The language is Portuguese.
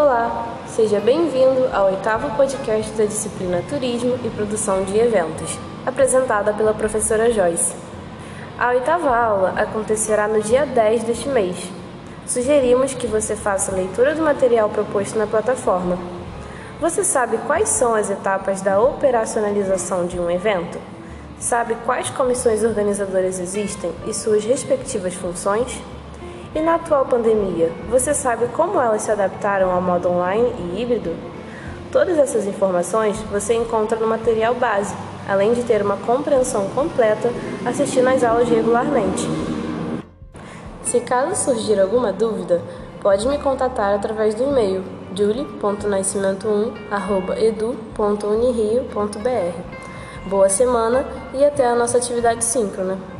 Olá, seja bem-vindo ao oitavo podcast da disciplina Turismo e Produção de Eventos, apresentada pela professora Joyce. A oitava aula acontecerá no dia 10 deste mês. Sugerimos que você faça a leitura do material proposto na plataforma. Você sabe quais são as etapas da operacionalização de um evento? Sabe quais comissões organizadoras existem e suas respectivas funções? E na atual pandemia, você sabe como elas se adaptaram ao modo online e híbrido? Todas essas informações você encontra no material base, além de ter uma compreensão completa assistindo às aulas regularmente. Se caso surgir alguma dúvida, pode me contatar através do e-mail julie.nascimento1@edu.unirio.br. Boa semana e até a nossa atividade síncrona.